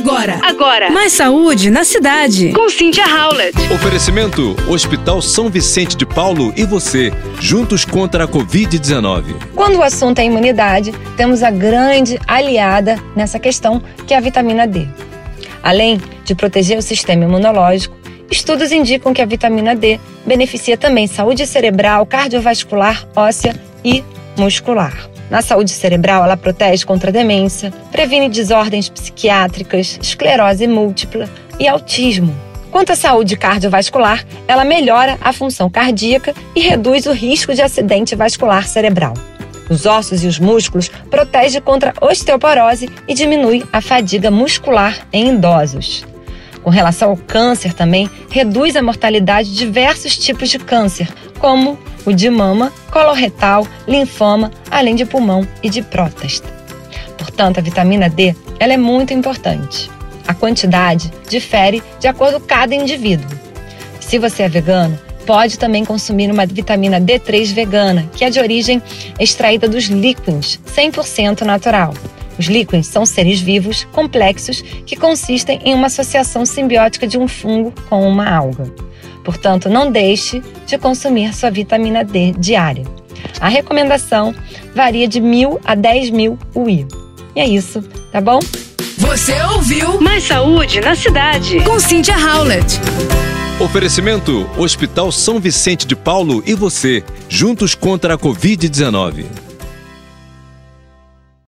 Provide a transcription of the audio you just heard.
Agora. Agora. Mais saúde na cidade. Com Cynthia Howlett. Oferecimento: Hospital São Vicente de Paulo e você, juntos contra a Covid-19. Quando o assunto é imunidade, temos a grande aliada nessa questão, que é a vitamina D. Além de proteger o sistema imunológico, estudos indicam que a vitamina D beneficia também saúde cerebral, cardiovascular, óssea e muscular. Na saúde cerebral, ela protege contra a demência, previne desordens psiquiátricas, esclerose múltipla e autismo. Quanto à saúde cardiovascular, ela melhora a função cardíaca e reduz o risco de acidente vascular cerebral. Os ossos e os músculos protege contra osteoporose e diminui a fadiga muscular em idosos. Com relação ao câncer também, reduz a mortalidade de diversos tipos de câncer, como o de mama, coloretal, linfoma, além de pulmão e de próstata. Portanto, a vitamina D ela é muito importante. A quantidade difere de acordo com cada indivíduo. Se você é vegano, pode também consumir uma vitamina D3 vegana, que é de origem extraída dos líquens, 100% natural. Os líquens são seres vivos complexos que consistem em uma associação simbiótica de um fungo com uma alga. Portanto, não deixe de consumir sua vitamina D diária. A recomendação varia de mil a 10 mil UI. E é isso, tá bom? Você ouviu Mais saúde na cidade. com Cynthia Howlett. Oferecimento: Hospital São Vicente de Paulo e você, juntos contra a Covid-19.